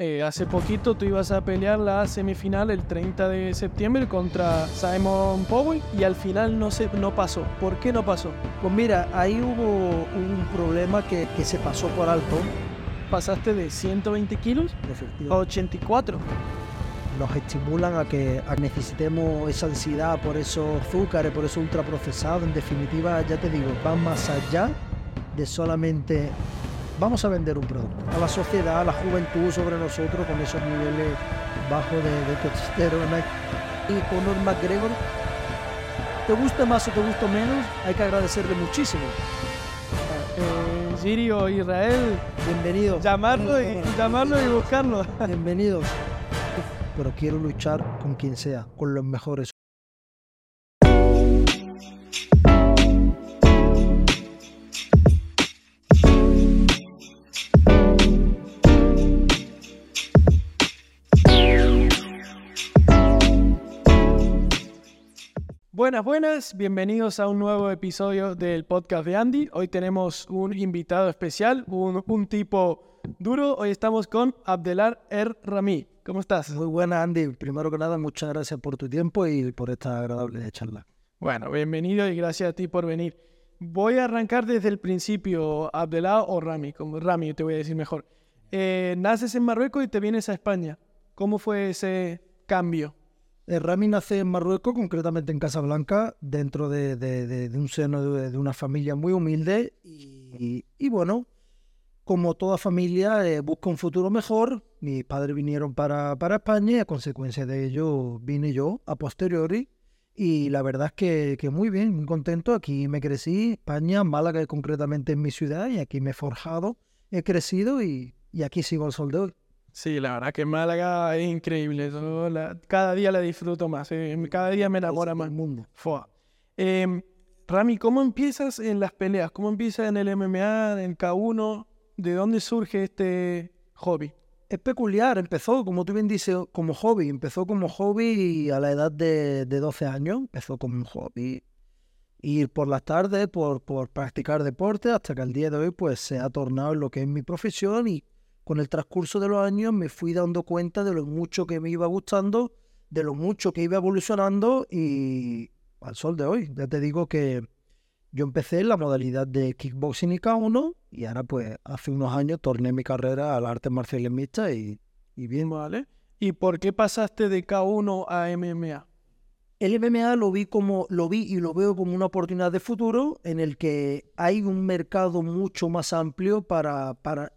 Eh, hace poquito tú ibas a pelear la semifinal el 30 de septiembre contra Simon Powell y al final no, se, no pasó. ¿Por qué no pasó? Pues mira, ahí hubo un problema que, que se pasó por alto. Pasaste de 120 kilos a Efectivamente. 84. Nos estimulan a que a que necesitemos esa ansiedad por esos azúcares, por esos ultraprocesados. En definitiva, ya te digo, van más allá de solamente vamos a vender un producto. A la sociedad, a la juventud sobre nosotros con esos niveles bajos de, de testosterona. Y Conor McGregor, te guste más o te guste menos, hay que agradecerle muchísimo. Eh, Sirio, Israel, Bienvenido. llamarlo y, llamarlo y buscarlo. Bienvenidos. Pero quiero luchar con quien sea, con los mejores. Buenas, buenas, bienvenidos a un nuevo episodio del podcast de Andy. Hoy tenemos un invitado especial, un, un tipo duro. Hoy estamos con Abdelar Er Rami. ¿Cómo estás? Muy buena, Andy. Primero que nada, muchas gracias por tu tiempo y por esta agradable charla. Bueno, bienvenido y gracias a ti por venir. Voy a arrancar desde el principio, Abdelar o Rami, como Rami te voy a decir mejor. Eh, naces en Marruecos y te vienes a España. ¿Cómo fue ese cambio? Eh, Rami nace en Marruecos, concretamente en Casablanca, dentro de, de- un seno de, una familia muy humilde. Y, bueno, como toda familia, eh, busca un futuro mejor. Mis padres vinieron para, para España y a consecuencia de ello vine yo a posteriori. Y la verdad es que, que muy bien, muy contento. Aquí me crecí, España, Málaga concretamente en mi ciudad, y aquí me he forjado, he crecido y, y aquí sigo al sol de hoy. Sí, la verdad que Málaga es increíble. Yo la- cada día la disfruto más. eh, Cada día me enamora más. El mundo. Fua. Em, Rami, ¿cómo empiezas en las peleas? ¿Cómo empiezas en el MMA, en K1? ¿De dónde surge este hobby? Es peculiar, empezó, como tú bien dices, como hobby. Empezó como hobby a la edad de, de 12 años. Empezó como un hobby. Ir por las tardes, por, por practicar deporte, hasta que al día de hoy pues se ha tornado en lo que es mi profesión y con el transcurso de los años me fui dando cuenta de lo mucho que me iba gustando, de lo mucho que iba evolucionando y al sol de hoy. Ya te digo que yo empecé en la modalidad de kickboxing y K1 y ahora pues hace unos años torné mi carrera al arte marcial mixta y, y bien. ¿Vale? ¿Y por qué pasaste de K1 a MMA? El MMA lo vi como lo vi y lo veo como una oportunidad de futuro en el que hay un mercado mucho más amplio para para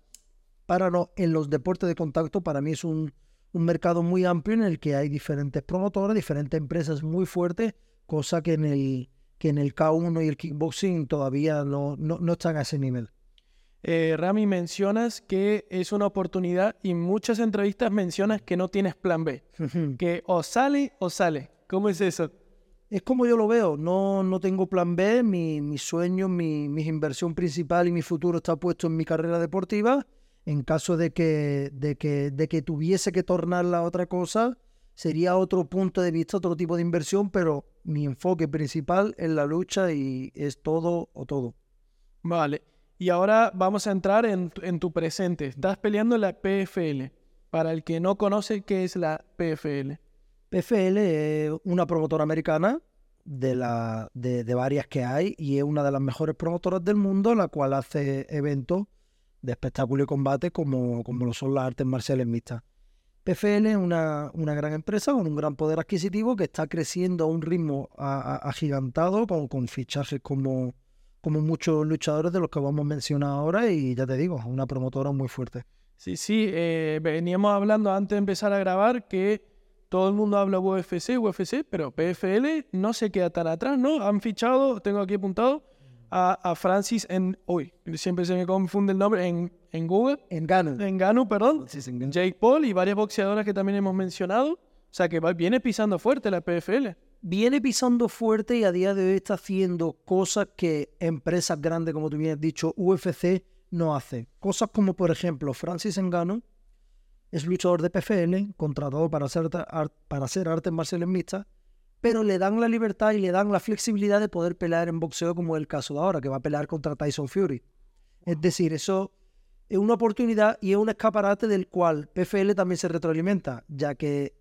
para no, en los deportes de contacto para mí es un, un mercado muy amplio en el que hay diferentes promotoras, diferentes empresas muy fuertes, cosa que en el que en el K1 y el kickboxing todavía no, no, no están a ese nivel. Eh, Rami, mencionas que es una oportunidad y en muchas entrevistas mencionas que no tienes plan B. Que o sale o sale. ¿Cómo es eso? Es como yo lo veo, no, no tengo plan B, mi, mi sueño, mi, mi inversión principal y mi futuro está puesto en mi carrera deportiva. En caso de que, de que, de que tuviese que tornarla a otra cosa, sería otro punto de vista, otro tipo de inversión, pero mi enfoque principal es la lucha y es todo o todo. Vale. Y ahora vamos a entrar en, tu- en tu presente. Estás peleando en la PFL. Para el que no conoce, ¿qué es la PFL? PFL es una promotora americana de, la, de, de varias que hay y es una de las mejores promotoras del mundo, la cual hace eventos de espectáculo y combate como, como lo son las artes marciales mixtas. PFL es una, una gran empresa con un gran poder adquisitivo que está creciendo a un ritmo agigantado con, con fichajes como, como muchos luchadores de los que vamos a mencionar ahora y ya te digo, una promotora muy fuerte. Sí, sí, eh, veníamos hablando antes de empezar a grabar que todo el mundo habla UFC, UFC, pero PFL no se queda tan atrás, ¿no? Han fichado, tengo aquí apuntado, a, a Francis en... Uy, siempre se me confunde el nombre, en, en Google, En Gano. en Ganu, perdón, Sí, sí, en Gano. Jake Paul y varias boxeadoras que también hemos mencionado. O sea que va- viene pisando fuerte la PFL. viene pisando fuerte y a día de hoy está haciendo cosas que empresas grandes, como tú bien has dicho, UFC, no hace. Cosas como, por ejemplo, Francis Ngannou es luchador de PFL, contratado para hacer, para hacer artes marciales mixtas, pero le dan la libertad y le dan la flexibilidad de poder pelear en boxeo, como es el caso de ahora, que va a pelear contra Tyson Fury. Es decir, eso es una oportunidad y es un escaparate del cual PFL también se retroalimenta, ya que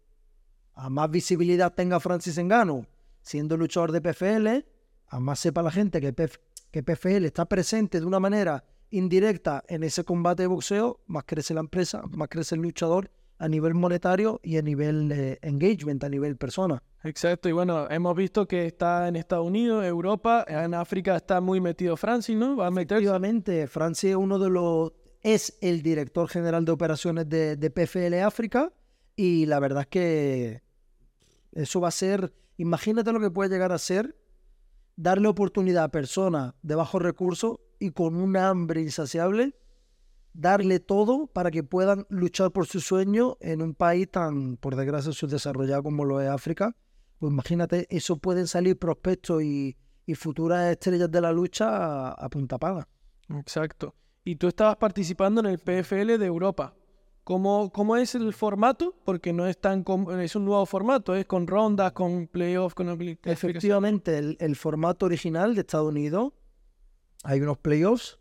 a más visibilidad tenga Francis Engano siendo luchador de PFL, a más sepa la gente que, que PFL está presente de una manera indirecta en ese combate de boxeo, más crece la empresa, más crece el luchador a nivel monetario y a nivel eh, engagement, a nivel persona. Exacto, y bueno, hemos visto que está en Estados Unidos, Europa, en África está muy metido Francis, ¿no? Va a Efectivamente, Francis es uno de los es el director general de operaciones de, PFL África y la verdad es que eso va a ser, imagínate lo que puede llegar a ser darle oportunidad a personas de bajos recursos y con un hambre insaciable, darle todo para que puedan luchar por su sueño en un país tan, por desgracia, subdesarrollado como lo es África. Pues imagínate, eso pueden salir prospectos y, futuras estrellas de la lucha a, a punta paga. Exacto y tú estabas participando en el PFL de Europa. ¿Cómo, ¿Cómo, es el formato? Porque no es tan es un nuevo formato, es con rondas, con playoffs, con Efectivamente, el, formato original de Estados Unidos hay unos playoffs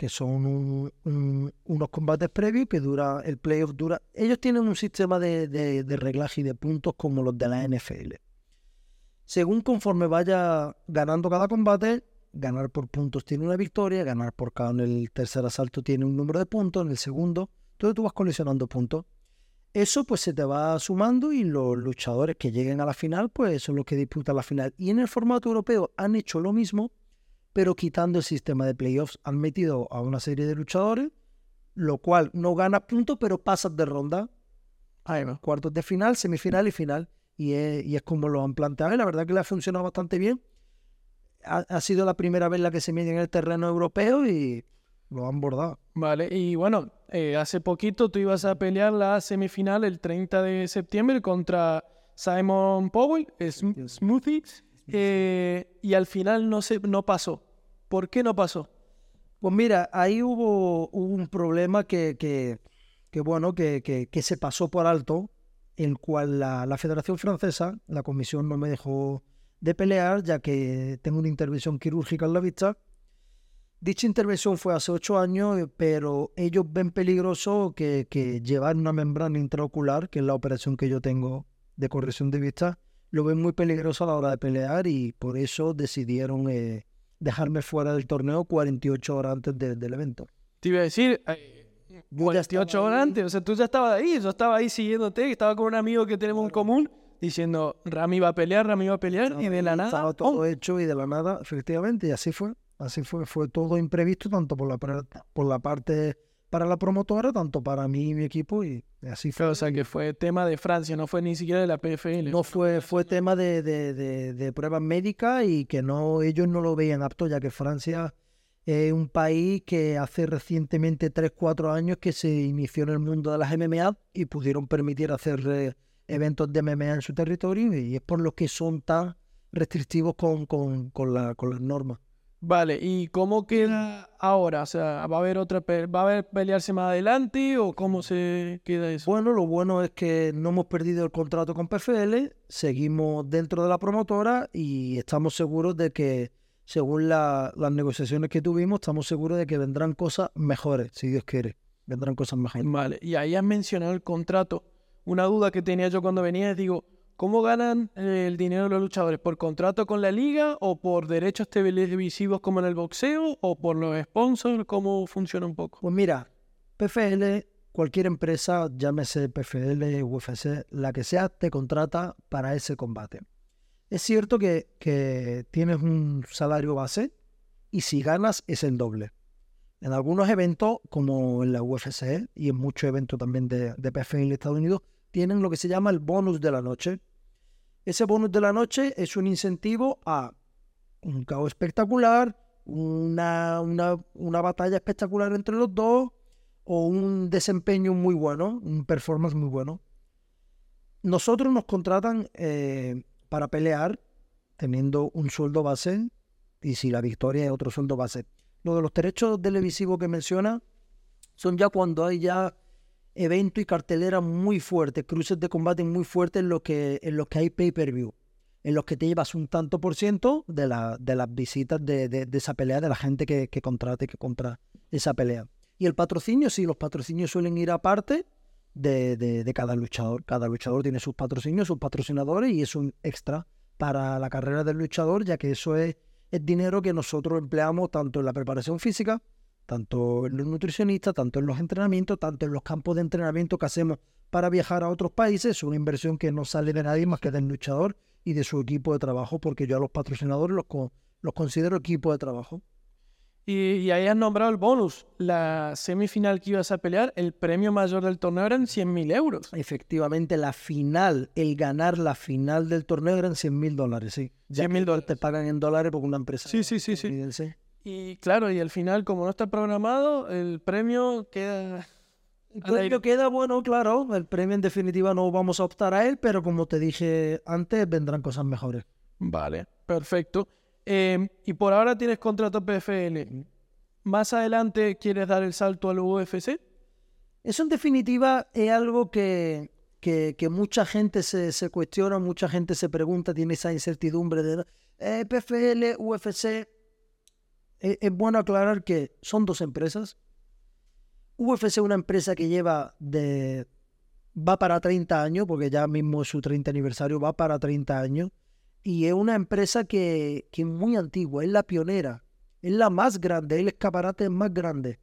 que son unos combates previos que dura el playoff dura. Ellos tienen un sistema de, de, de reglaje y de puntos como los de la NFL. Según conforme vaya ganando cada combate, ganar por puntos tiene una victoria, ganar por cada en el tercer asalto tiene un número de puntos, en el segundo, entonces tú vas coleccionando puntos. Eso pues se te va sumando y los luchadores que lleguen a la final pues son los que disputan la final. Y en el formato europeo han hecho lo mismo, pero quitando el sistema de playoffs. Han metido a una serie de luchadores, lo cual no gana puntos, pero pasas de ronda. Ahí Cuartos de final, semifinal y final. Y es, y es como lo han planteado. Y la verdad que le ha funcionado bastante bien ha, sido la primera vez la que se mide en el terreno europeo y lo han bordado. Vale, y bueno, eh, hace poquito tú ibas a pelear la semifinal el 30 de septiembre contra Simon Powell, Smoothie, eh, y al final no, se, no pasó. ¿Por qué no pasó? Pues mira, ahí hubo, un problema que, que, bueno, que, que, se pasó por alto, el cual la, la Federación Francesa, la comisión no me dejó de pelear, ya que tengo una intervención quirúrgica en la vista. Dicha intervención fue hace ocho años, eh, pero ellos ven peligroso que, llevar una membrana intraocular, que es la operación que yo tengo de corrección de vista, lo ven muy peligroso a la hora de pelear y por eso decidieron eh, dejarme fuera del torneo 48 horas antes del evento. Te iba a decir, 48 eh, horas antes, o sea, tú ya estabas ahí, yo estaba ahí siguiéndote, estaba con un amigo que tenemos en común diciendo Rami va a pelear, Rami va a pelear, y de la nada. Estaba todo hecho y de la nada, efectivamente, y así fue. Así fue, fue todo imprevisto, tanto por la, por la parte para la promotora, tanto para mí y mi equipo, y así fue. o sea, que fue tema de Francia, no fue ni siquiera de la PFL. No fue, fue tema de, de, de, pruebas médicas y que no ellos no lo veían apto, ya que Francia es un país que hace recientemente 3, 4 años que se inició en el mundo de las MMA y pudieron permitir hacer eh, eventos de MMA en su territorio y es por lo que son tan restrictivos con, con, con, la, con las normas. Vale, ¿y cómo queda ahora? O sea, ¿va a haber otra va a haber pelearse más adelante o cómo se queda eso? Bueno, lo bueno es que no hemos perdido el contrato con PFL, seguimos dentro de la promotora y estamos seguros de que, según las negociaciones que tuvimos, estamos seguros de que vendrán cosas mejores, si Dios quiere. Vendrán cosas mejores. Vale, y ahí has mencionado el contrato una duda que tenía yo cuando venía es, digo, ¿cómo ganan eh, el dinero los luchadores? ¿Por contrato con la liga o por derechos televisivos como en el boxeo o por los sponsors? ¿Cómo funciona un poco? Pues mira, PFL, cualquier empresa, llámese PFL, UFC, la que sea, te contrata para ese combate. Es cierto que, tienes un salario base y si ganas es el doble. En algunos eventos, como en la UFC y en muchos eventos también de, de PFL en Estados Unidos, tienen lo que se llama el bonus de la noche. Ese bonus de la noche es un incentivo a un caos espectacular, una, una, batalla espectacular entre los dos o un desempeño muy bueno, un performance muy bueno. Nosotros nos contratan eh, para pelear teniendo un sueldo base y si la victoria es otro sueldo base. Lo de los derechos televisivos que menciona son ya cuando hay ya eventos y cartelera muy fuertes, cruces de combate muy fuertes en los que, en los que hay pay-per-view, en los que te llevas un tanto por ciento de, la, de las visitas de, esa pelea, de la gente que, que contrate, que compra esa pelea. Y el patrocinio, sí, los patrocinios suelen ir aparte de, de, de cada luchador. Cada luchador tiene sus patrocinios, sus patrocinadores y es un extra para la carrera del luchador, ya que eso es, es dinero que nosotros empleamos tanto en la preparación física, tanto en los nutricionistas, tanto en los entrenamientos, tanto en los campos de entrenamiento que hacemos para viajar a otros países. Es una inversión que no sale de nadie más que del luchador y de su equipo de trabajo, porque yo a los patrocinadores los, los considero equipo de trabajo. Y, ahí has nombrado el bonus. La semifinal que ibas a pelear, el premio mayor del torneo eran 100.000 euros. Efectivamente, la final, el ganar la final del torneo eran 100.000 dólares, sí. 100.000 dólares. Te pagan en dólares porque una empresa. Sí, sí, sí, sí. Y claro, y al final, como no está programado, el premio queda. El premio queda bueno, claro. El premio en definitiva no vamos a optar a él, pero como te dije antes, vendrán cosas mejores. Vale, perfecto. Em, y por ahora tienes contrato PFL. ¿Más adelante quieres dar el salto al UFC? Eso en definitiva es algo que, que, mucha gente se, se, cuestiona, mucha gente se pregunta, tiene esa incertidumbre de eh, PFL, UFC. Es, es bueno aclarar que son dos empresas. UFC es una empresa que lleva de... va para 30 años, porque ya mismo es su 30 aniversario, va para 30 años y es una empresa que, que, es muy antigua, es la pionera, es la más grande, es el escaparate más grande.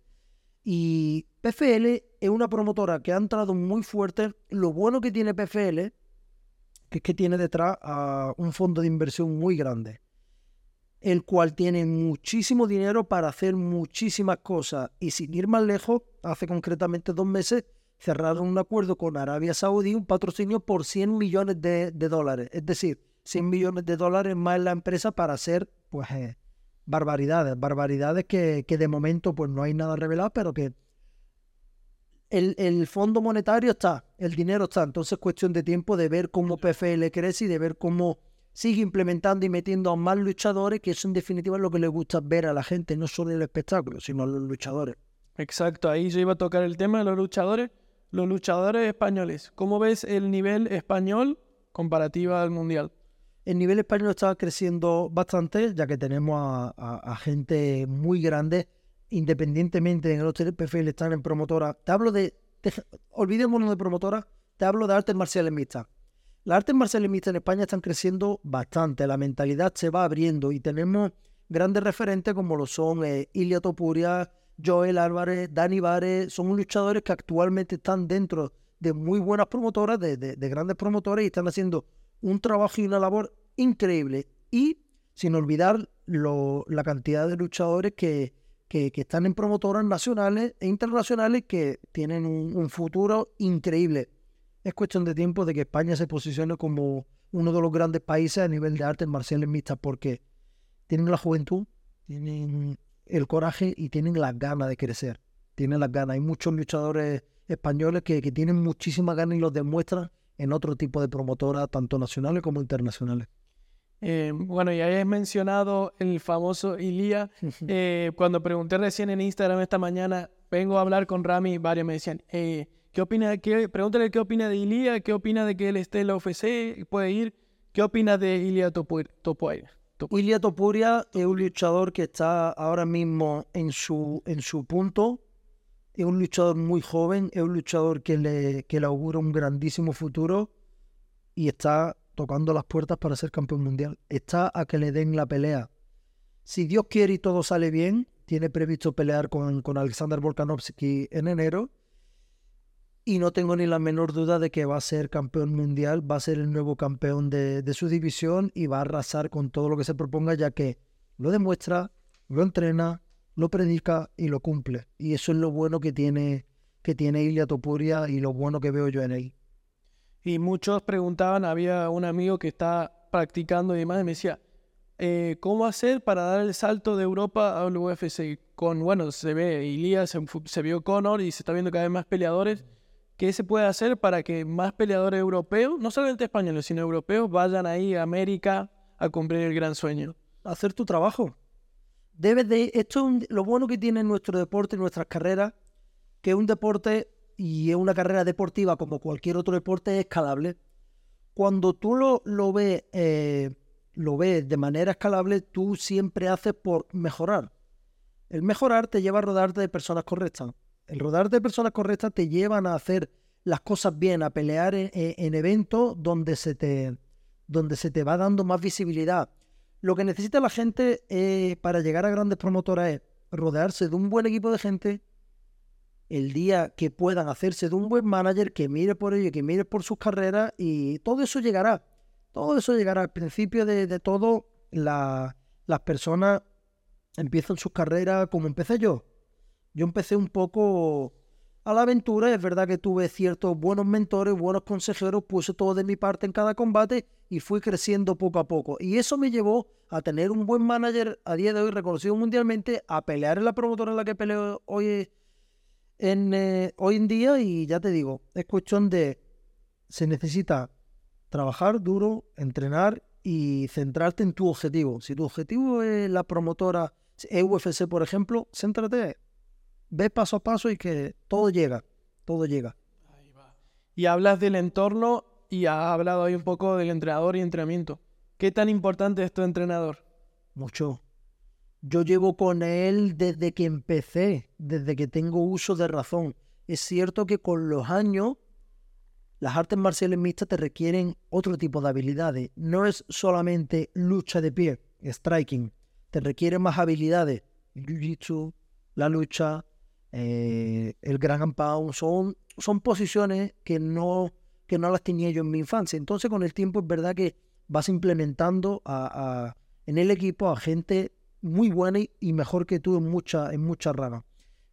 Y PFL es una promotora que ha entrado muy fuerte. Lo bueno que tiene PFL es que tiene detrás a un fondo de inversión muy grande, el cual tiene muchísimo dinero para hacer muchísimas cosas. Y sin ir más lejos, hace concretamente dos meses cerraron un acuerdo con Arabia Saudí, un patrocinio por 100 millones de, de dólares. Es decir, 100 millones de dólares más en la empresa para hacer, pues, eh, barbaridades, barbaridades que, que, de momento, pues, no hay nada revelado, pero que el, el, fondo monetario está, el dinero está, entonces es cuestión de tiempo de ver cómo PFL crece y de ver cómo sigue implementando y metiendo a más luchadores, que eso en definitiva es lo que le gusta ver a la gente, no solo el espectáculo, sino a los luchadores. Exacto, ahí yo iba a tocar el tema de los luchadores. Los luchadores españoles, ¿cómo ves el nivel español comparativa al mundial? El nivel español está creciendo bastante, ya que tenemos a, gente muy grande, independientemente en el hotel PFL están en promotora. Te hablo de, olvidémonos de promotora, te hablo de artes marciales mixtas. Las artes marciales mixtas en España están creciendo bastante, la mentalidad se va abriendo y tenemos grandes referentes como lo son eh, Topuria, Joel Álvarez, Dani Vares, son luchadores que actualmente están dentro de muy buenas promotoras, de, de grandes promotoras y están haciendo un trabajo y una labor increíble. Y sin olvidar la cantidad de luchadores que, están en promotoras nacionales e internacionales que tienen un, futuro increíble. Es cuestión de tiempo de que España se posicione como uno de los grandes países a nivel de artes marciales mixtas porque tienen la juventud, tienen el coraje y tienen las ganas de crecer. Tienen las ganas. Hay muchos luchadores españoles que, que tienen muchísimas ganas y los demuestran en otro tipo de promotoras, tanto nacionales como internacionales. Eh, bueno, ya has mencionado el famoso Ilía. Eh, cuando pregunté recién en Instagram esta mañana, vengo a hablar con Rami, varios me decían, eh, ¿qué opina? Qué, pregúntale qué opina de Ilía, qué opina de que él esté en la UFC, puede ir. ¿Qué opina de Ilía Topuria? Ilya Topuria es un luchador que está ahora mismo en su, en su punto es un luchador muy joven, es un luchador que le, que le augura un grandísimo futuro y está tocando las puertas para ser campeón mundial. Está a que le den la pelea. Si Dios quiere y todo sale bien, tiene previsto pelear con, con Alexander Volkanovski en enero. Y no tengo ni la menor duda de que va a ser campeón mundial, va a ser el nuevo campeón de, su división y va a arrasar con todo lo que se proponga, ya que lo demuestra, lo entrena, lo predica y lo cumple. Y eso es lo bueno que tiene, que tiene Ilia Topuria y lo bueno que veo yo en él. Y muchos preguntaban, había un amigo que está practicando y demás, y me decía, eh, ¿cómo hacer para dar el salto de Europa al UFC? Con, bueno, se ve Ilia, se, se vio Conor y se está viendo cada vez más peleadores. ¿Qué se puede hacer para que más peleadores europeos, no solamente españoles, sino europeos, vayan ahí a América a cumplir el gran sueño? Hacer tu trabajo de, esto es lo bueno que tiene nuestro deporte, nuestras carreras, que un deporte y es una carrera deportiva como cualquier otro deporte es escalable. Cuando tú lo, lo ves, eh, lo ves de manera escalable, tú siempre haces por mejorar. El mejorar te lleva a rodarte de personas correctas. El rodearte de personas correctas te llevan a hacer las cosas bien, a pelear en, en eventos donde se, te, donde se te va dando más visibilidad. Lo que necesita la gente eh, para llegar a grandes promotoras es rodearse de un buen equipo de gente, el día que puedan hacerse de un buen manager que mire por ello, que mire por sus carreras y todo eso llegará. Todo eso llegará. Al principio de, todo, las personas empiezan sus carreras como empecé yo. Yo empecé un poco a la aventura. Es verdad que tuve ciertos buenos mentores, buenos consejeros, puse todo de mi parte en cada combate y fui creciendo poco a poco. Y eso me llevó a tener un buen manager a día de hoy reconocido mundialmente, a pelear en la promotora en la que peleo hoy en, eh, hoy en día y ya te digo, es cuestión de, se necesita trabajar duro, entrenar y centrarte en tu objetivo. Si tu objetivo es la promotora, UFC por ejemplo, céntrate, ve paso a paso y que todo llega, todo llega. Y hablas del entorno y has hablado ahí un poco del entrenador y entrenamiento. ¿Qué tan importante es tu entrenador? Mucho. Yo llevo con él desde que empecé, desde que tengo uso de razón. Es cierto que con los años las artes marciales mixtas te requieren otro tipo de habilidades. No es solamente lucha de pie, striking. Te requieren más habilidades. Jiu-jitsu, la lucha, eh, el gran pound. Son, son posiciones que no, que no las tenía yo en mi infancia. Entonces con el tiempo es verdad que vas implementando a, en el equipo a gente muy buena y mejor que tú en muchas en mucha ramas.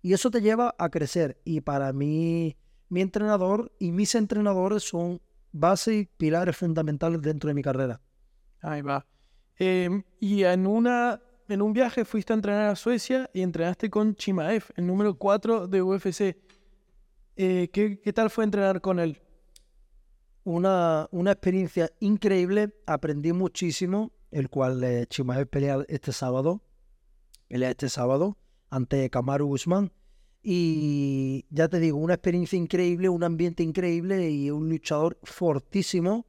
Y eso te lleva a crecer. Y para mí, mi entrenador y mis entrenadores son bases y pilares fundamentales dentro de mi carrera. Ahí va. Em, y en, una, en un viaje fuiste a entrenar a Suecia y entrenaste con Chimaev, el número 4 de UFC. Eh, ¿qué, ¿qué, tal fue entrenar con él? Una, una experiencia increíble, aprendí muchísimo el cual eh, Chimaev pelea este sábado, pelea este sábado ante Kamaru Usman. Y ya te digo, una experiencia increíble, un ambiente increíble y un luchador fortísimo,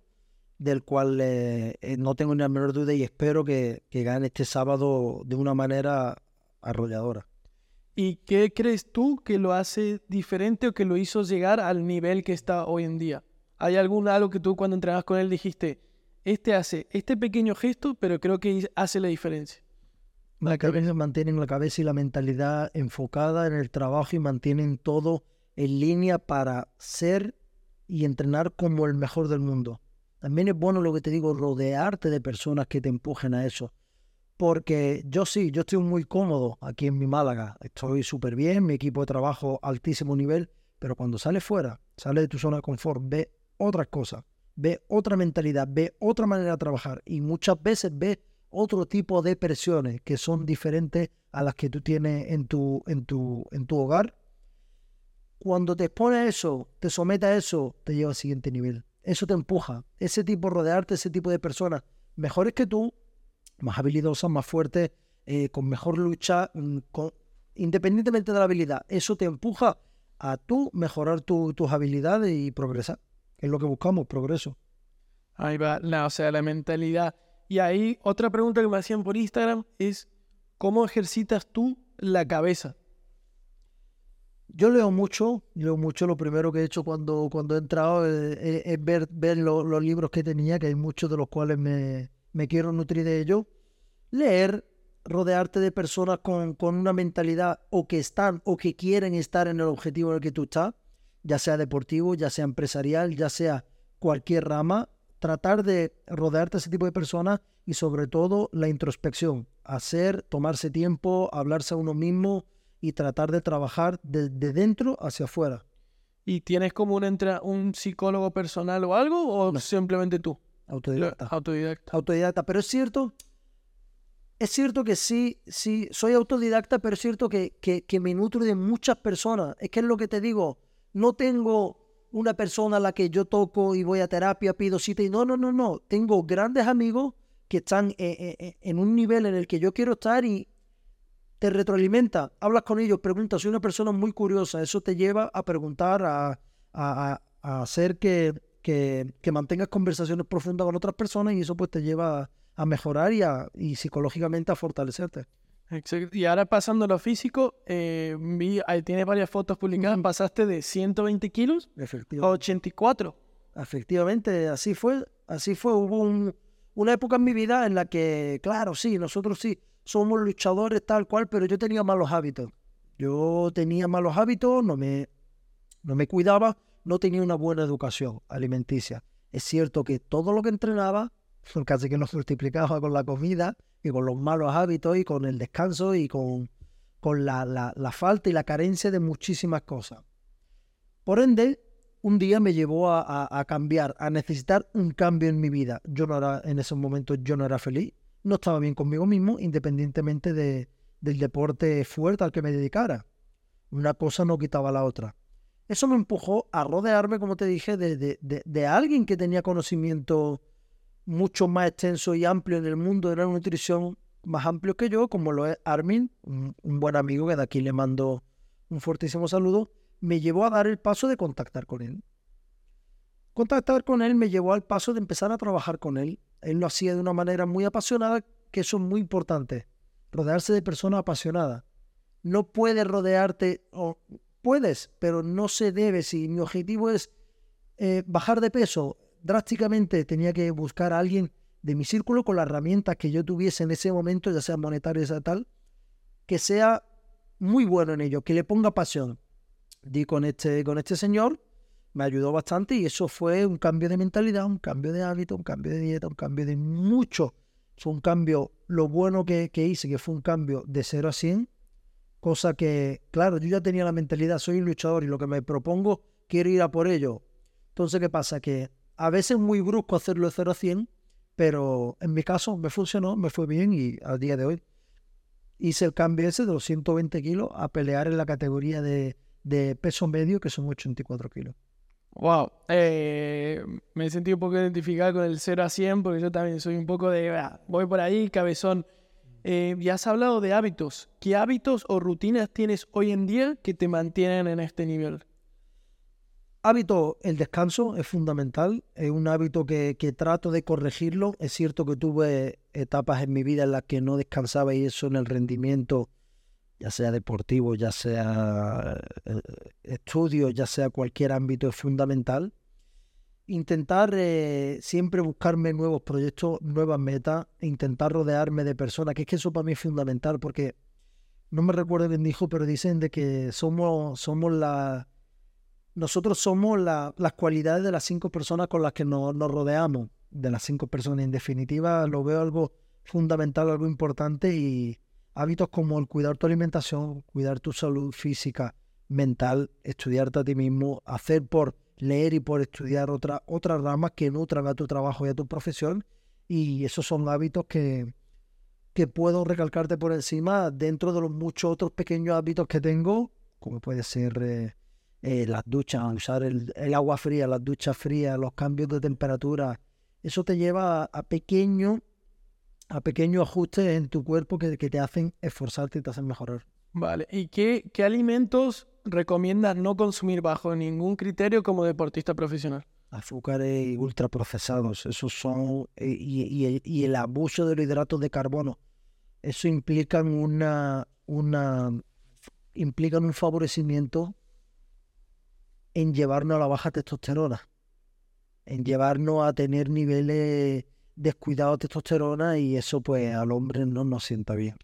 del cual eh, eh, no tengo ni la menor duda y espero que, que gane este sábado de una manera arrolladora. ¿Y qué crees tú que lo hace diferente o que lo hizo llegar al nivel que está hoy en día? ¿Hay algún algo que tú cuando entrenabas con él dijiste, este hace este pequeño gesto, pero creo que hace la diferencia. La cabeza mantienen la cabeza y la mentalidad enfocada en el trabajo y mantienen todo en línea para ser y entrenar como el mejor del mundo. También es bueno lo que te digo, rodearte de personas que te empujen a eso. Porque yo sí, yo estoy muy cómodo aquí en mi Málaga. Estoy súper bien, mi equipo de trabajo altísimo nivel, pero cuando sales fuera, sales de tu zona de confort, ve otras cosas ve otra mentalidad, ve otra manera de trabajar y muchas veces ve otro tipo de presiones que son diferentes a las que tú tienes en tu, en tu, en tu hogar. Cuando te expones a eso, te sometes a eso, te lleva al siguiente nivel. Eso te empuja. Ese tipo, rodearte, ese tipo de personas mejores que tú, más habilidosas, más fuertes, eh, con mejor lucha, mm, independientemente de la habilidad, eso te empuja a tú mejorar tus habilidades y progresar es lo que buscamos, progreso. Ahí va, o sea, la mentalidad. Y ahí otra pregunta que me hacían por Instagram es, ¿cómo ejercitas tú la cabeza? Yo leo mucho, leo mucho. Lo primero que he hecho cuando, cuando he entrado es, ver, ver los libros que tenía, que hay muchos de los cuales me, me quiero nutrir de ellos. Leer, rodearte de personas con, con, una mentalidad o que están o que quieren estar en el objetivo en el que tú estás ya sea deportivo, ya sea empresarial, ya sea cualquier rama, tratar de rodearte de ese tipo de personas y sobre todo la introspección, hacer, tomarse tiempo, hablarse a uno mismo y tratar de trabajar de, dentro hacia afuera. ¿Y tienes como un, un psicólogo personal o algo o simplemente tú? Autodidacta. Autodidacta. Autodidacta, pero es cierto, es cierto que sí, sí, soy autodidacta, pero es cierto que, que, que me nutro de muchas personas. Es que es lo que te digo, no tengo una persona a la que yo toco y voy a terapia, pido cita y no, no, no, no. Tengo grandes amigos que están eh, eh, eh, en un nivel en el que yo quiero estar y te retroalimenta, hablas con ellos, preguntas, soy una persona muy curiosa, eso te lleva a preguntar, a, hacer que, que, mantengas conversaciones profundas con otras personas y eso pues te lleva a, mejorar y, y psicológicamente a fortalecerte. Exacto. Y ahora pasando a lo físico, eh, vi, ahí tienes varias fotos publicadas, pasaste de 120 kilos a Efectivamente. 84. Efectivamente, así fue. Así fue. Hubo un- una época en mi vida en la que, claro, sí, nosotros sí somos luchadores tal cual, pero yo tenía malos hábitos. Yo tenía malos hábitos, no me, no me cuidaba, no tenía una buena educación alimenticia. Es cierto que todo lo que entrenaba, casi que lo multiplicaba con la comida y con los malos hábitos y con el descanso y con, con la, la- falta y la carencia de muchísimas cosas. Por ende, un día me llevó a, a- a cambiar, a necesitar un cambio en mi vida. Yo no era, en esos momentos yo no era feliz, no estaba bien conmigo mismo, independientemente de, del deporte fuerte al que me dedicara. Una cosa no quitaba la otra. Eso me empujó a rodearme, como te dije, de, de- de- alguien que tenía conocimiento mucho más extenso y amplio en el mundo de la nutrición, más amplio que yo, como lo es Armin, un, un buen amigo que de aquí le mando un fortísimo saludo, me llevó a dar el paso de contactar con él. Contactar con él me llevó al paso de empezar a trabajar con él. Él lo hacía de una manera muy apasionada, que eso es muy importante. Rodearse de personas apasionadas. No puedes rodearte, o puedes, pero no se debe. Si mi objetivo es eh, bajar de peso drásticamente, tenía que buscar a alguien de mi círculo con las herramientas que yo tuviese en ese momento, ya sea monetarias o tal, que sea muy bueno en ello, que le ponga pasión. Di con este, con este señor, me ayudó bastante y eso fue un cambio de mentalidad, un cambio de hábito, un cambio de dieta, un cambio de mucho. Fue un cambio, lo bueno que, que hice, que fue un cambio de 0 a 100, cosa que, claro, yo ya tenía la mentalidad, soy un luchador y lo que me propongo, quiero ir a por ello. Entonces, ¿qué pasa? Que a veces es muy brusco hacerlo de 0 a 100, pero en mi caso me funcionó, me fue bien y al día de hoy hice el cambio ese de los 120 kilos a pelear en la categoría de, de peso medio, que son 84 kilos. Wow, eh, me sentí un poco identificado con el 0 a 100 porque yo también soy un poco de, "Ah, voy por ahí, cabezón. Eh, has hablado de hábitos. ¿Qué hábitos o rutinas tienes hoy en día que te mantienen en este nivel? Hábito, el descanso es fundamental, es un hábito que, que trato de corregirlo. Es cierto que tuve etapas en mi vida en las que no descansaba y eso en el rendimiento, ya sea deportivo, ya sea eh, estudio, ya sea cualquier ámbito, es fundamental. Intentar eh, siempre buscarme nuevos proyectos, nuevas metas, e intentar rodearme de personas, que es que eso para mí es fundamental porque no me recuerdo quién dijo, pero dicen de que somos, somos la nosotros somos la- las cualidades de las cinco personas con las que nos, nos rodeamos, de las cinco personas. En definitiva, lo veo algo fundamental, algo importante y hábitos como el cuidar tu alimentación, cuidar tu salud física, mental, estudiarte a ti mismo, hacer por leer y por estudiar otra, otras ramas que nutran a tu trabajo y a tu profesión. Y esos son hábitos que, que puedo recalcarte por encima dentro de los muchos otros pequeños hábitos que tengo, como puede ser eh, eh, las duchas, usar el, agua fría, las duchas frías, los cambios de temperatura. Eso te lleva a, a pequeños a pequeños ajustes en tu cuerpo que, que te hacen esforzarte y te hacen mejorar. Vale, ¿y qué, qué alimentos recomiendas no consumir bajo ningún criterio como deportista profesional? Azúcares y ultraprocesados, esos son, eh, y, y- y el abuso de los hidratos de carbono, eso implican una, una, implican un favorecimiento en llevarnos a la baja testosterona, en llevarnos a tener niveles descuidados de testosterona y eso pues al hombre no nos sienta bien.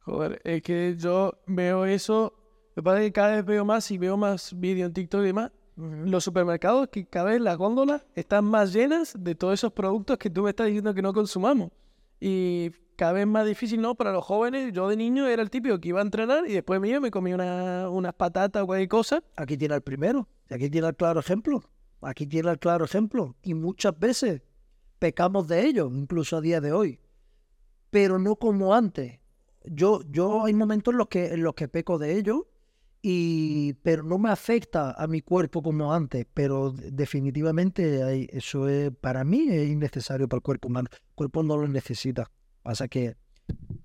Joder, es que yo veo eso, me parece que cada vez veo más y veo más vídeos en TikTok y demás. Los supermercados, que cada vez las góndolas están más llenas de todos esos productos que tú me estás diciendo que no consumamos. Y cada vez más difícil, ¿no? Para los jóvenes, yo de niño era el típico que iba a entrenar y después mío me comía una- unas patatas o cualquier cosa. Aquí tiene el primero, y aquí tiene el claro ejemplo, aquí tiene el claro ejemplo, y muchas veces pecamos de ello, incluso a día de hoy, pero no como antes. Yo, yo hay momentos en los que, en los que peco de ello, y, pero no me afecta a mi cuerpo como antes, pero de- definitivamente hay- eso es, para mí es innecesario para el cuerpo humano, el cuerpo no lo necesita, pasa que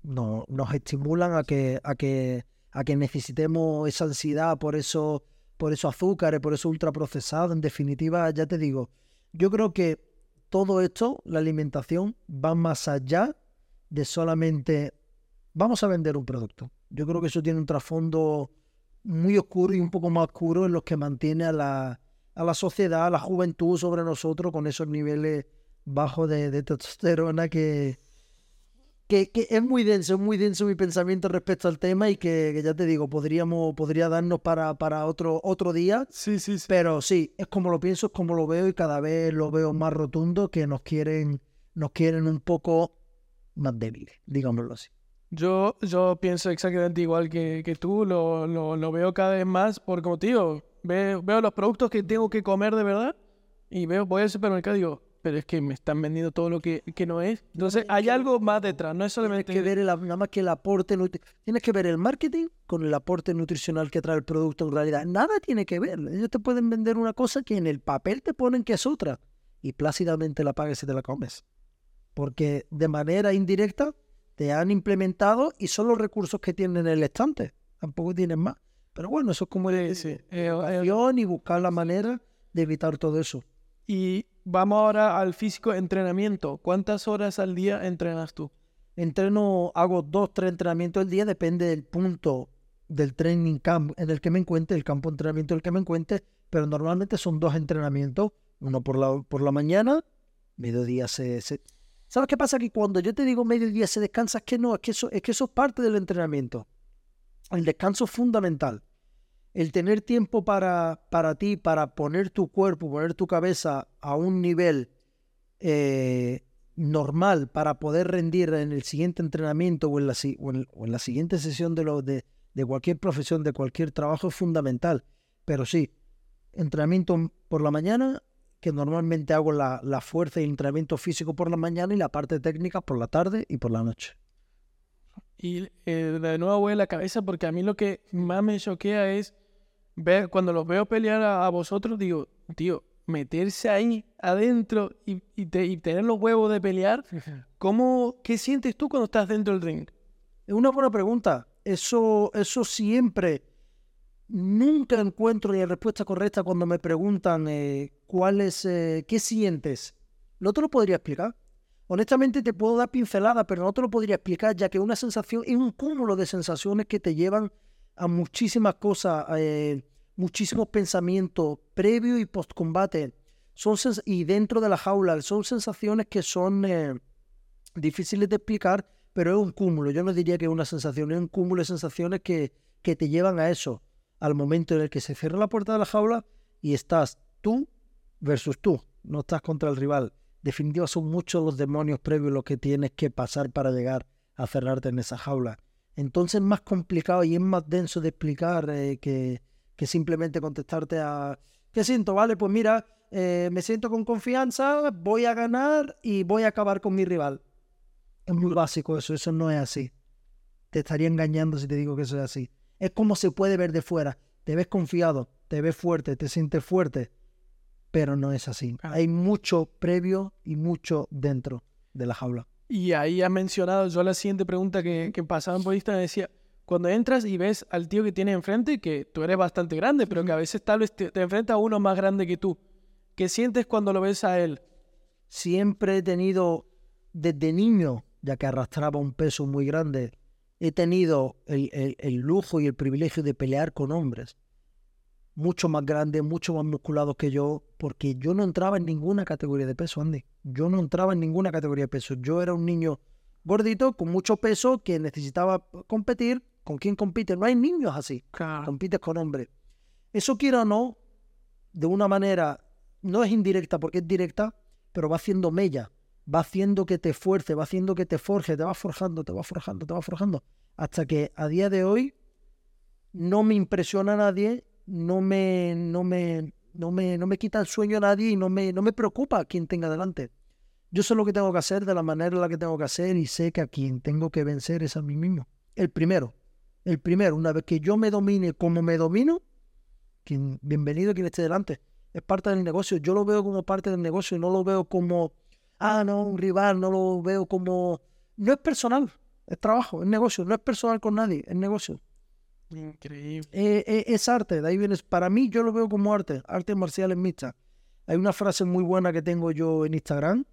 no, nos estimulan a que, a que, a que necesitemos esa ansiedad por eso, por esos azúcares, por eso ultraprocesado. En definitiva, ya te digo, yo creo que todo esto, la alimentación, va más allá de solamente vamos a vender un producto. Yo creo que eso tiene un trasfondo muy oscuro y un poco más oscuro en los que mantiene a la, a la sociedad, a la juventud sobre nosotros con esos niveles bajos de, de testosterona que, que, que, es muy denso, es muy denso mi pensamiento respecto al tema y que, que ya te digo, podríamos, podría darnos para, para otro, otro día. Sí, sí, sí. Pero sí, es como lo pienso, es como lo veo y cada vez lo veo más rotundo que nos quieren, nos quieren un poco más débiles, digámoslo así. Yo, yo pienso exactamente igual que, que tú, lo, lo, lo, veo cada vez más, por como te digo, veo, veo los productos que tengo que comer de verdad y veo, voy al supermercado y digo, pero es que me están vendiendo todo lo que, que no es. Entonces, hay algo más detrás, no es solamente... Tienes que ver el, nada más que el aporte... Tienes que ver el marketing con el aporte nutricional que trae el producto en realidad. Nada tiene que ver. Ellos te pueden vender una cosa que en el papel te ponen que es otra y plácidamente la pagas y te la comes. Porque de manera indirecta te han implementado y son los recursos que tienen en el estante. Tampoco tienen más. Pero bueno, eso es como el, Sí, eh, eh, y buscar la manera de evitar todo eso. Y vamos ahora al físico entrenamiento. ¿Cuántas horas al día entrenas tú? Entreno, hago dos, tres entrenamientos al día, depende del punto del training camp en el que me encuentre, el campo entrenamiento en el que me encuentre, pero normalmente son dos entrenamientos, uno por la, por la mañana, mediodía se, se... ¿Sabes qué pasa? Que cuando yo te digo mediodía se descansa, es que no, es que eso es, que eso es parte del entrenamiento. El descanso es fundamental el tener tiempo para, para ti, para poner tu cuerpo, poner tu cabeza a un nivel eh, normal para poder rendir en el siguiente entrenamiento o en la, o en, la siguiente sesión de, lo, de, de cualquier profesión, de cualquier trabajo es fundamental. Pero sí, entrenamiento por la mañana, que normalmente hago la, la fuerza y el entrenamiento físico por la mañana y la parte técnica por la tarde y por la noche. Y eh, de nuevo voy a la cabeza porque a mí lo que más me choquea es ver, cuando los veo pelear a, a vosotros, digo, tío, meterse ahí adentro y, y, te, y, tener los huevos de pelear, ¿cómo, ¿qué sientes tú cuando estás dentro del ring? Es una buena pregunta. Eso, eso siempre, nunca encuentro la respuesta correcta cuando me preguntan eh, cuál es, eh, qué sientes. No te lo podría explicar. Honestamente te puedo dar pincelada, pero no te lo podría explicar, ya que una sensación es un cúmulo de sensaciones que te llevan a muchísimas cosas, eh, muchísimos pensamientos previo y post combate. Son y dentro de la jaula son sensaciones que son eh, difíciles de explicar, pero es un cúmulo. Yo no diría que es una sensación, es un cúmulo de sensaciones que, que te llevan a eso, al momento en el que se cierra la puerta de la jaula y estás tú versus tú, no estás contra el rival definitiva son muchos los demonios previos los que tienes que pasar para llegar a cerrarte en esa jaula. Entonces es más complicado y es más denso de explicar eh, que, que, simplemente contestarte a ¿qué siento? Vale, pues mira, eh, me siento con confianza, voy a ganar y voy a acabar con mi rival. Es muy básico eso, eso no es así. Te estaría engañando si te digo que eso es así. Es como se puede ver de fuera. Te ves confiado, te ves fuerte, te sientes fuerte, pero no es así. Hay mucho previo y mucho dentro de la jaula. Y ahí has mencionado, yo la siguiente pregunta que, que pasaban por Instagram decía, cuando entras y ves al tío que tiene enfrente, que tú eres bastante grande, pero que a veces tal vez te, te enfrenta a uno más grande que tú, ¿qué sientes cuando lo ves a él? Siempre he tenido, desde niño, ya que arrastraba un peso muy grande, he tenido el, el, el lujo y el privilegio de pelear con hombres mucho más grandes, mucho más musculados que yo, porque yo no entraba en ninguna categoría de peso, Andy. Yo no entraba en ninguna categoría de peso. Yo era un niño gordito con mucho peso que necesitaba competir. ¿Con quién compite? No hay niños así. Claro. Compites con hombres. Eso quiera o no, de una manera, no es indirecta porque es directa, pero va haciendo mella. Va haciendo que te esfuerce, va haciendo que te forje, te va forjando, te va forjando, te va forjando. Hasta que a día de hoy no me impresiona a nadie no me, no me, no me, no me quita el sueño a nadie y no me, no me preocupa quien tenga delante. Yo sé lo que tengo que hacer de la manera en la que tengo que hacer y sé que a quien tengo que vencer es a mí mismo. El primero, el primero, una vez que yo me domine como me domino, quien, bienvenido quien esté delante. Es parte del negocio. Yo lo veo como parte del negocio, no lo veo como, ah, no, un rival, no lo veo como... No es personal, es trabajo, es negocio, no es personal con nadie, es negocio. Increíble. Eh, eh, es arte, de ahí vienes. Para mí, yo lo veo como arte, arte marciales mixtas. Hay una frase muy buena que tengo yo en Instagram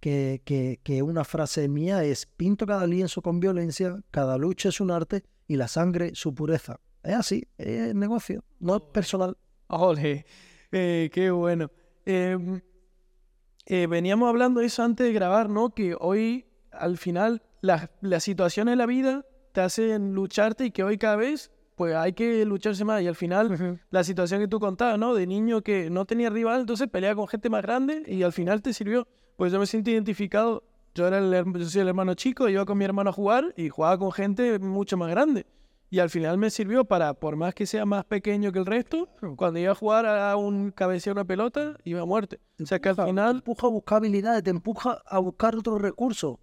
que, que, que una frase mía es, pinto cada lienzo con violencia, cada lucha es un arte y la sangre su pureza. Es así, es negocio, no es personal. Ole, eh, qué bueno. Em, veníamos hablando de eso antes de grabar, ¿no? Que hoy, al final, las, las situaciones de la vida te hacen lucharte y que hoy cada vez, pues hay que lucharse más. Y al final, la situación que tú contabas, ¿no? De niño que no tenía rival, entonces pelea con gente más grande y al final te sirvió. Pues yo me siento identificado. Yo, era el, yo soy el hermano chico, iba con mi hermano a jugar y jugaba con gente mucho más grande. Y al final me sirvió para, por más que sea más pequeño que el resto, cuando iba a jugar a un cabeceo una pelota, iba a muerte. O sea que al Te final, empuja a buscar habilidades, te empuja a buscar otros recursos.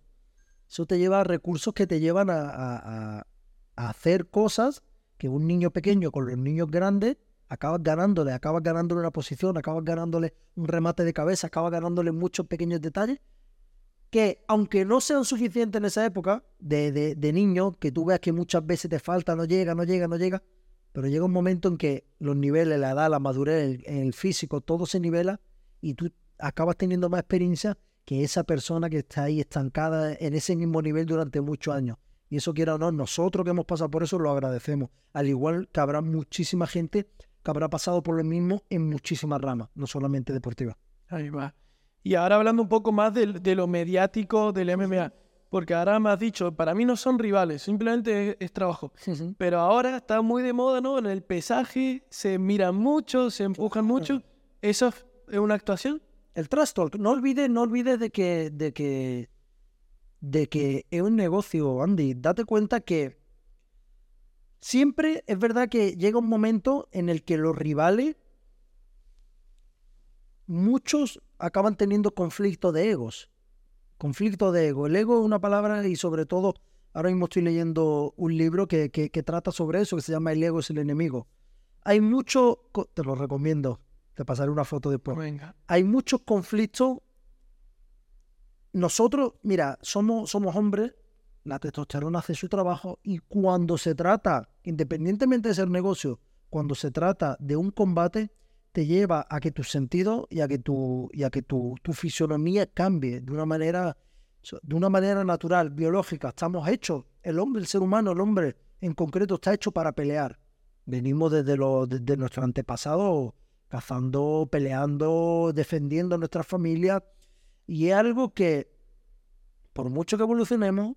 Eso te lleva a recursos que te llevan a, hacer cosas que un niño pequeño con los niños grandes acabas ganándole, acabas ganándole una posición, acabas ganándole un remate de cabeza, acabas ganándole muchos pequeños detalles que aunque no sean suficientes en esa época de, de, de niño, que tú veas que muchas veces te falta, no llega, no llega, no llega, pero llega un momento en que los niveles, la edad, la madurez, el, el físico, todo se nivela y tú acabas teniendo más experiencia que esa persona que está ahí estancada en ese mismo nivel durante muchos años. Y eso quiera o no, nosotros que hemos pasado por eso lo agradecemos. Al igual que habrá muchísima gente que habrá pasado por lo mismo en muchísimas ramas, no solamente deportivas. ahí va. Y ahora hablando un poco más del- de, lo mediático del MMA, porque ahora me has dicho, para mí no son rivales, simplemente es, es trabajo. Pero ahora está muy de moda, ¿no? En el pesaje se miran mucho, se empujan mucho. ¿Eso es- es una actuación? El trash talk, no olvides, no olvides de que, de que, de que es un negocio, Andy. Date cuenta que siempre es verdad que llega un momento en el que los rivales, muchos acaban teniendo conflicto de egos. Conflicto de ego. El ego es una palabra y sobre todo, ahora mismo estoy leyendo un libro que, que, que trata sobre eso, que se llama El ego es el enemigo. Hay mucho, te lo recomiendo, te pasaré una foto después Venga. hay muchos conflictos. Nosotros, mira, somos, somos hombres, la testosterona hace su trabajo y cuando se trata, independientemente de ser negocio, cuando se trata de un combate, te lleva a que tus sentidos y a que tu, y a que tu, tu fisionomía cambie de una manera de una manera natural, biológica. Estamos hechos, el hombre, el ser humano, el hombre en concreto está hecho para pelear. Venimos desde, los desde nuestros antepasados cazando, peleando, defendiendo a nuestra familia. Y es algo que, por mucho que evolucionemos,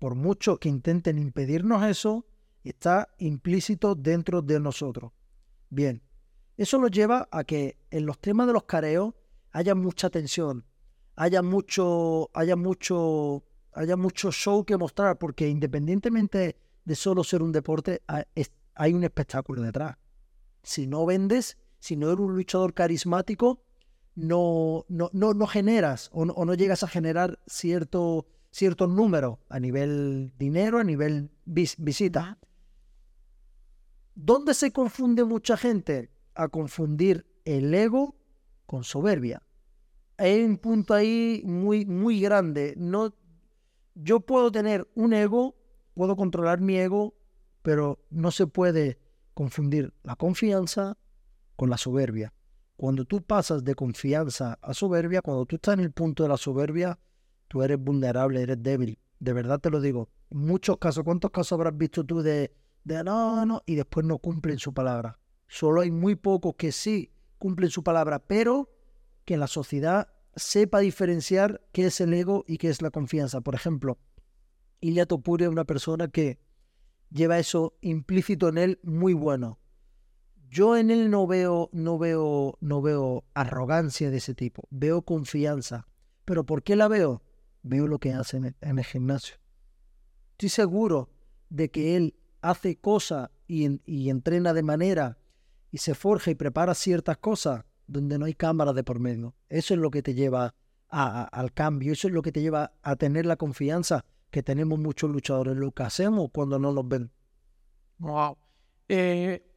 por mucho que intenten impedirnos eso, está implícito dentro de nosotros. Bien, eso nos lleva a que en los temas de los careos haya mucha tensión, haya mucho, haya mucho, haya mucho show que mostrar, porque independientemente de solo ser un deporte, hay un espectáculo detrás. Si no vendes, si no eres un luchador carismático, no, no, no, no generas o no, o no llegas a generar cierto, ciertos números a nivel dinero, a nivel vis- visita. ¿Dónde se confunde mucha gente? A confundir el ego con soberbia. Hay un punto ahí muy, muy grande. No, yo puedo tener un ego, puedo controlar mi ego, pero no se puede confundir la confianza con la soberbia. Cuando tú pasas de confianza a soberbia, cuando tú estás en el punto de la soberbia, tú eres vulnerable, eres débil. De verdad te lo digo. En muchos casos, ¿cuántos casos habrás visto tú de, no, no, y después no cumplen su palabra? Solo hay muy pocos que sí cumplen su palabra, pero que la sociedad sepa diferenciar qué es el ego y qué es la confianza. Por ejemplo, Ilya Topuria es una persona que lleva eso implícito en él muy bueno. Yo en él no veo, no veo, no veo arrogancia de ese tipo, veo confianza. ¿Pero por qué la veo? Veo lo que hace en el, gimnasio. Estoy seguro de que él hace cosas y, en- y entrena de manera y se forja y prepara ciertas cosas donde no hay cámara de por medio. Eso es lo que te lleva a- al cambio, eso es lo que te lleva a tener la confianza que tenemos muchos luchadores, lo que hacemos cuando no nos ven. Wow.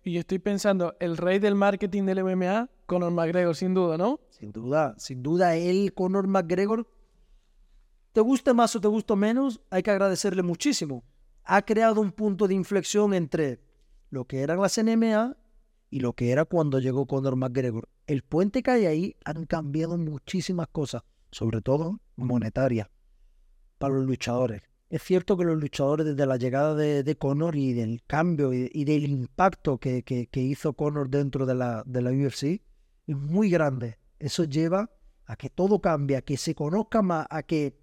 Y estoy pensando, el rey del marketing del MMA, Conor McGregor, sin duda, ¿no? Sin duda, sin duda, él, Conor McGregor, te guste más o te guste menos, hay que agradecerle muchísimo. Ha creado un punto de inflexión entre lo que eran las NMA y lo que era cuando llegó Conor McGregor. El puente que hay ahí han cambiado muchísimas cosas. sobre todo monetaria, para los luchadores. Es cierto que los luchadores desde la llegada de, de Conor y del cambio y, del impacto que, hizo Conor dentro de la, de la UFC es muy grande. Eso lleva a que todo cambie, a que se conozca más, a que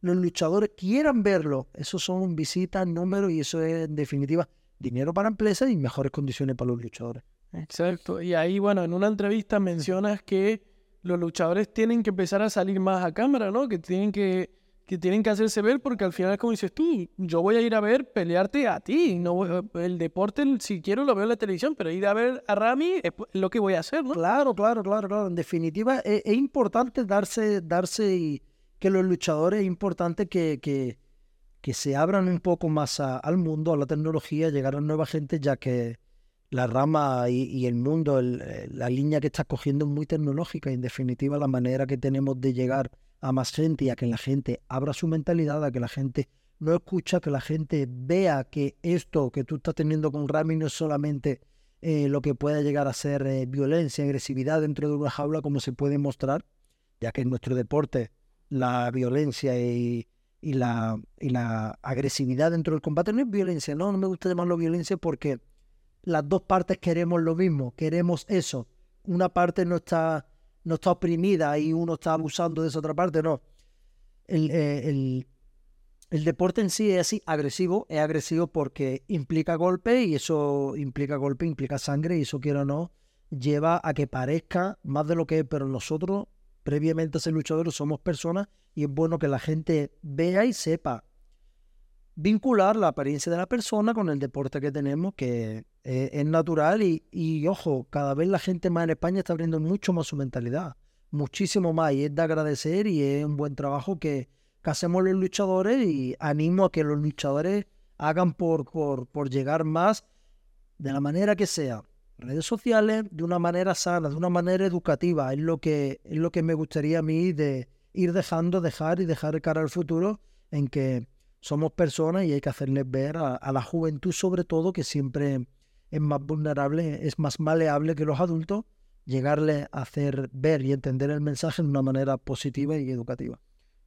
los luchadores quieran verlo. Eso son visitas, números y eso es en definitiva dinero para empresas y mejores condiciones para los luchadores. Exacto. Y ahí, bueno, en una entrevista mencionas que los luchadores tienen que empezar a salir más a cámara, ¿no? Que tienen que, que tienen que hacerse ver porque al final, como dices tú, yo voy a ir a ver pelearte a ti. No el deporte, si quiero, lo veo en la televisión, pero ir a ver a Rami es lo que voy a hacer, ¿no? Claro, claro, claro, claro. En definitiva, es, importante darse, darse y que los luchadores, es importante que, que, se abran un poco más al mundo, a la tecnología, llegar a nueva gente, ya que la rama y, el mundo, eh, la línea que está cogiendo es muy tecnológica en definitiva la manera que tenemos de llegar a más gente y a que la gente abra su mentalidad, a que la gente no escucha, que la gente vea que esto que tú estás teniendo con Rami no es solamente eh, lo que pueda llegar a ser eh, violencia, agresividad dentro de una jaula como se puede mostrar, ya que en nuestro deporte la violencia y, la, y la agresividad dentro del combate no es violencia, no, no me gusta llamarlo violencia porque las dos partes queremos lo mismo, queremos eso. Una parte no está, no está oprimida y uno está abusando de esa otra parte, no. El, eh, el, deporte en sí es así, agresivo, es agresivo porque implica golpe y eso implica golpe, implica sangre y eso quiero o no, lleva a que parezca más de lo que es, pero nosotros previamente a ser luchadores somos personas y es bueno que la gente vea y sepa vincular la apariencia de la persona con el deporte que tenemos, que es natural y, ojo, cada vez la gente más en España está abriendo mucho más su mentalidad, muchísimo más, y es de agradecer y es un buen trabajo que, hacemos los luchadores y animo a que los luchadores hagan por, por, por llegar más de la manera que sea, redes sociales, de una manera sana, de una manera educativa, es lo que, es lo que me gustaría a mí de ir dejando, dejar y dejar cara al futuro en que somos personas y hay que hacerles ver a, la juventud sobre todo que siempre es más vulnerable, es más maleable que los adultos, llegarle a hacer ver y entender el mensaje de una manera positiva y educativa.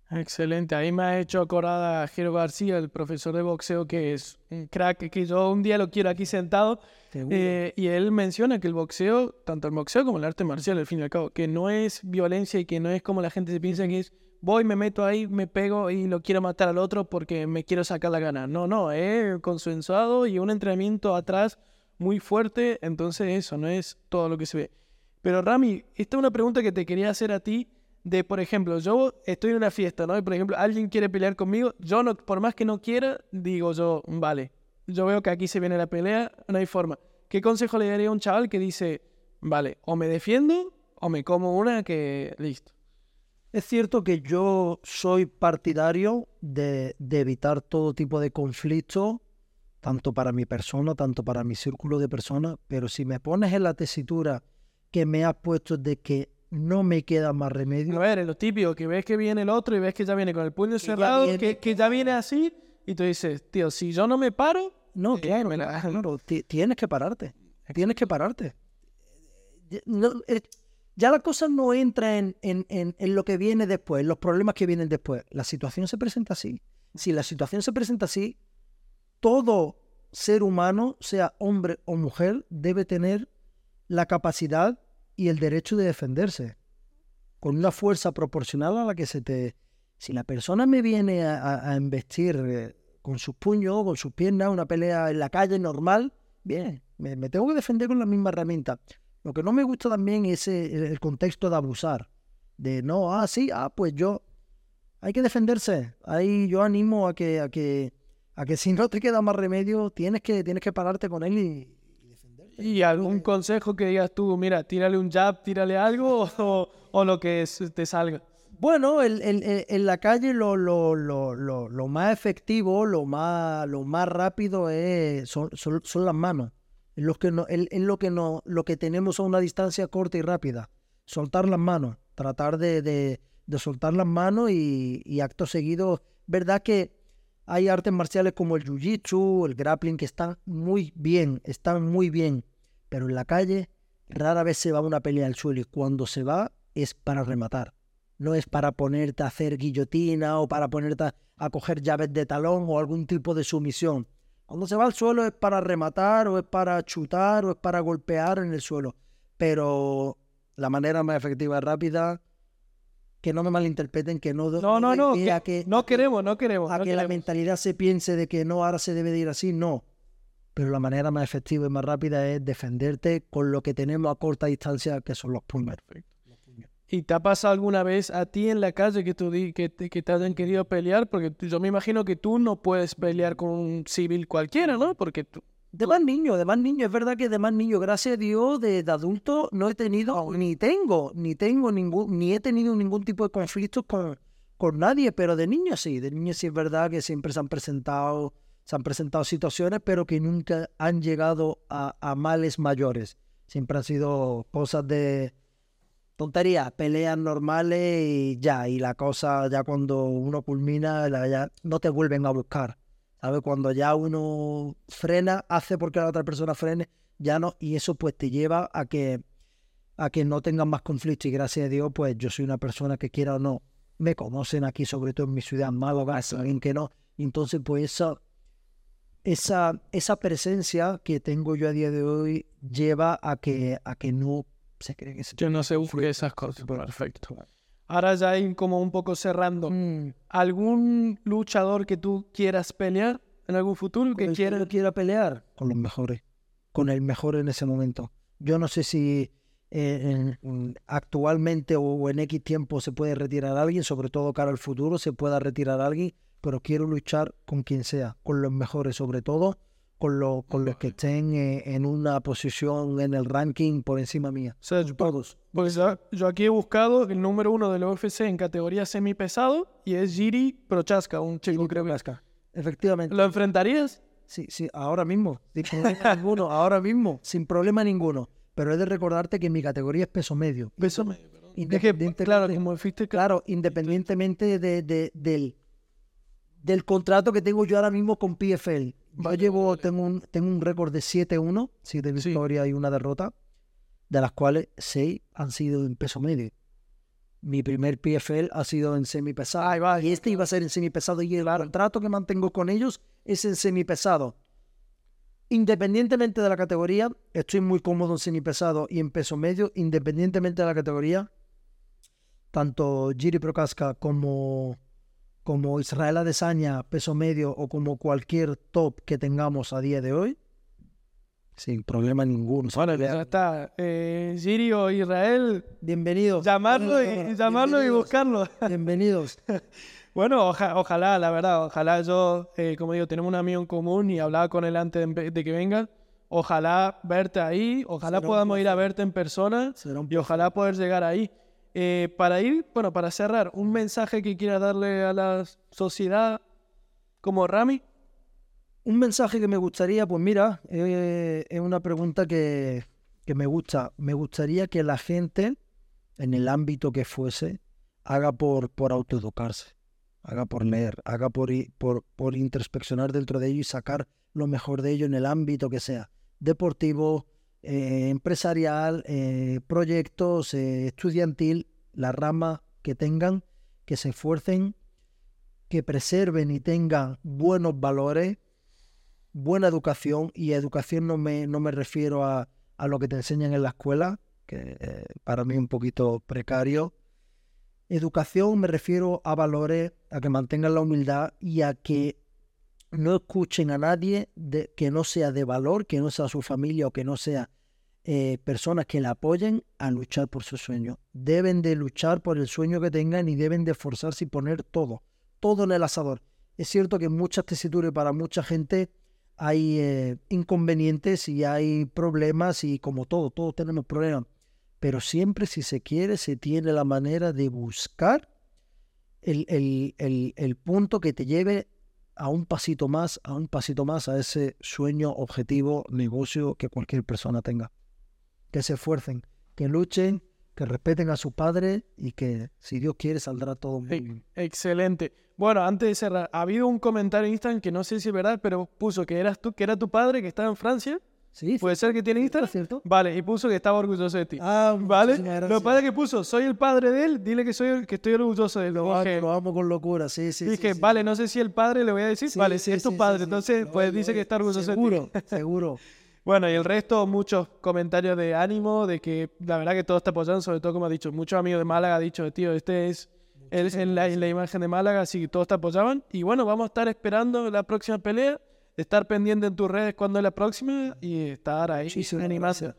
Excelente, ahí me ha hecho acordar a Jero García, el profesor de boxeo, que es un crack, que yo un día lo quiero aquí sentado, eh, y él menciona que el boxeo, tanto el boxeo como el arte marcial, al fin y al cabo, que no es violencia y que no es como la gente se piensa que es voy, me meto ahí, me pego y lo quiero matar al otro porque me quiero sacar la gana. No, no, es consensuado y un entrenamiento atrás muy fuerte, entonces eso no es todo lo que se ve. Pero Rami, esta es una pregunta que te quería hacer a ti de, por ejemplo, yo estoy en una fiesta, ¿no? Y por ejemplo, alguien quiere pelear conmigo, yo no, por más que no quiera, digo yo, vale, yo veo que aquí se viene la pelea, no hay forma. ¿Qué consejo le daría a un chaval que dice, vale, o me defiendo o me como una que listo? Es cierto que yo soy partidario de, evitar todo tipo de conflicto, tanto para mi persona, tanto para mi círculo de personas, pero si me pones en la tesitura que me has puesto de que no me queda más remedio. A ver, es lo típico, que ves que viene el otro y ves que ya viene con el puño cerrado, que, que, ya viene así, y tú dices, tío, si yo no me paro... No, eh, claro, claro, tienes que pararte, tienes que pararte. No, eh, ya la cosa no entra en, lo que viene después, los problemas que vienen después. La situación se presenta así. Si la situación se presenta así, todo ser humano, sea hombre o mujer, debe tener la capacidad y el derecho de defenderse con una fuerza proporcional a la que se te... Si la persona me viene a, embestir eh, con sus puños, con sus piernas, una pelea en la calle normal, bien, me, tengo que defender con la misma herramienta. Lo que no me gusta también es eh, el contexto de abusar. De no, ah, sí, ah, pues yo. Hay que defenderse. Ahí yo animo a que, a que, a que si no te queda más remedio, tienes que, tienes que pararte con él y, defenderte. ¿Y algún consejo que digas tú, mira, tírale un jab, tírale algo o, lo que te salga? Bueno, en la calle lo, lo, lo, lo, más efectivo, lo más, lo más rápido es, son, son las manos. Es lo que, no, lo, que no, lo que tenemos a una distancia corta y rápida. Soltar las manos, tratar de, de, soltar las manos y, acto seguido, verdad que hay artes marciales como el jiu-jitsu, el grappling, que están muy bien, están muy bien, pero en la calle rara vez se va una pelea al suelo y cuando se va es para rematar. no es para ponerte a hacer guillotina o para ponerte a, a coger llaves de talón o algún tipo de sumisión. Cuando se va al suelo es para rematar o es para chutar o es para golpear en el suelo. Pero la manera más efectiva y rápida, que no me malinterpreten, que no... No, no, no, a que- no queremos, no queremos. a no que la mentalidad se piense de que no, ahora se debe de ir así, no. Pero la manera más efectiva y más rápida es defenderte con lo que tenemos a corta distancia, que son los puños. ¿Y te ha pasado alguna vez a ti en la calle que, tú di- que, te, que te hayan querido pelear? Porque yo me imagino que tú no puedes pelear con un civil cualquiera, ¿no? Porque tú... De más niños, de más niños, es verdad que de más niños, gracias a Dios, de, de adulto no he tenido, ni tengo, ni tengo ningún, ni he tenido ningún tipo de conflictos con, con nadie, pero de niños sí, de niños sí es verdad que siempre se han presentado, se han presentado situaciones, pero que nunca han llegado a, a males mayores. Siempre han sido cosas de tonterías, peleas normales y ya, y la cosa ya cuando uno culmina, la- ya no te vuelven a buscar. ¿Sabes? Cuando ya uno frena, hace porque la otra persona frene, ya no, y eso pues te lleva a que a que no tengan más conflictos y gracias a Dios pues yo soy una persona que quiera o no, me conocen aquí sobre todo en mi ciudad, Málaga, alguien que no, entonces pues esa, esa, esa presencia que tengo yo a día de hoy lleva a que, a que no se cree que se Que no se busque esas cosas. Perfecto. Ahora ya ir como un poco cerrando. Mm. ¿Algún luchador que tú quieras pelear en algún futuro? ¿Con Que yo quiera pelear? Con los mejores. Con el mejor en ese momento. Yo no sé si eh, en- en- actualmente o en X tiempo se puede retirar a alguien, sobre todo cara al futuro, se pueda retirar a alguien, pero quiero luchar con quien sea, con los mejores sobre todo, con, lo- con los que estén eh, en una posición en el ranking por encima mía. O sea, yo, Todos. porque yo, aquí he buscado el número uno del UFC en categoría semipesado y es Giri Prochaska, un chico creo que... Vasca. Efectivamente. ¿Lo enfrentarías? Sí, sí, ahora mismo, sin problema ninguno, ahora mismo, sin problema ninguno. Pero he de recordarte que mi categoría es peso medio. Beso medio, Independientemente- claro, como fuiste... Claro, independientemente de, de- del, del contrato que tengo yo ahora mismo con PFL. Yo llevo, tengo un, tengo un récord de 7-1, 7 victorias y una derrota, de las cuales 6 han sido en peso medio. Mi primer PFL ha sido en semipesado. Y este iba a ser en semipesado y el contrato que mantengo con ellos es en semipesado. Independientemente de la categoría, estoy muy cómodo en semipesado y en peso medio, independientemente de la categoría, tanto Giri Prokaska como, como Israel Adesanya, peso medio, o como cualquier top que tengamos a día de hoy, sin problema ninguno. Bueno, ya está. Eh, Giri o Israel, Bienvenidos. llamarlo y, llamarlo y buscarlo. Bienvenidos. Bueno, oja- ojalá, la verdad, ojalá yo, eh, como digo, tenemos un amigo en común y hablaba con él antes de, de que venga. Ojalá verte ahí, ojalá Será podamos ir a verte en persona y ojalá poder llegar ahí. Eh, para ir, bueno, para cerrar, un mensaje que quieras darle a la sociedad como Rami. Un mensaje que me gustaría, pues mira, eh, es una pregunta que, que me gusta. Me gustaría que la gente, en el ámbito que fuese, haga por, por autoeducarse, haga por leer, haga por, por, por introspeccionar dentro de ello y sacar lo mejor de ello en el ámbito que sea, deportivo, eh, empresarial, eh, proyectos, eh, estudiantil, la rama que tengan, que se esfuercen, que preserven y tengan buenos valores, buena educación, y educación no me, no me refiero a, a lo que te enseñan en la escuela, que para mí es un poquito precario. Educación me refiero a valores, a que mantengan la humildad y a que no escuchen a nadie de, que no sea de valor, que no sea su familia o que no sea eh, personas que la apoyen a luchar por su sueño. Deben de luchar por el sueño que tengan y deben de esforzarse y poner todo, todo en el asador. Es cierto que en muchas tesituras y para mucha gente hay eh, inconvenientes y hay problemas y como todo, todos tenemos problemas. Pero siempre si se quiere, se tiene la manera de buscar el, el- el- el punto que te lleve a un pasito más, a un pasito más a ese sueño, objetivo, negocio que cualquier persona tenga. Que se esfuercen, que luchen, que respeten a su padre y que si Dios quiere saldrá todo muy bien. Excelente. Bueno, antes de cerrar, ha habido un comentario en Instagram que no sé si es verdad, pero puso que eras tú, que era tu padre que estaba en Francia. Sí, ¿Puede ser que tiene Instagram? cierto. Vale, y puso que estaba orgulloso de ti. Ah, ¿Vale? Lo que pasa es que puso, soy el padre de él, dile que soy que estoy orgulloso de él. Lo amo, lo amo con locura, sí, sí. dije, sí. vale, no sé si el padre le voy a decir, vale, sí, es tu padre, entonces pues dice que es. está orgulloso de Seguro, ti. seguro. Bueno, y el resto, muchos comentarios de ánimo, de que la verdad que todo está apoyando, sobre todo como ha dicho, muchos amigos de Málaga han dicho, tío, este es él en la, en la imagen de Málaga, así que todos te apoyaban. Y bueno, vamos a estar esperando la próxima pelea, estar pendiente en tus redes cuando es la próxima y estar ahí gracias.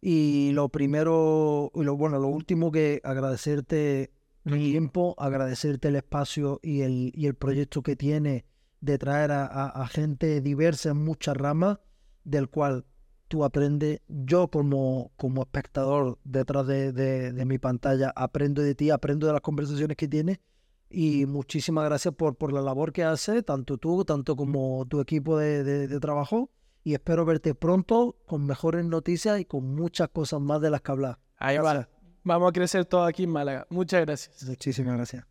Y lo primero, y lo bueno, lo último que agradecerte el tiempo, agradecerte el espacio y el, y el proyecto que tiene de traer a, a- a gente diversa en muchas ramas, del cual tú aprendes, yo como, como espectador detrás de, de- de mi pantalla, aprendo de ti, aprendo de las conversaciones que tienes. Y muchísimas gracias por, por la labor que haces, tanto tú, tanto como tu equipo de, de- de trabajo y espero verte pronto con mejores noticias y con muchas cosas más de las que hablar. Ahí va. Vamos a crecer todos aquí en Málaga. Muchas gracias. Muchísimas gracias.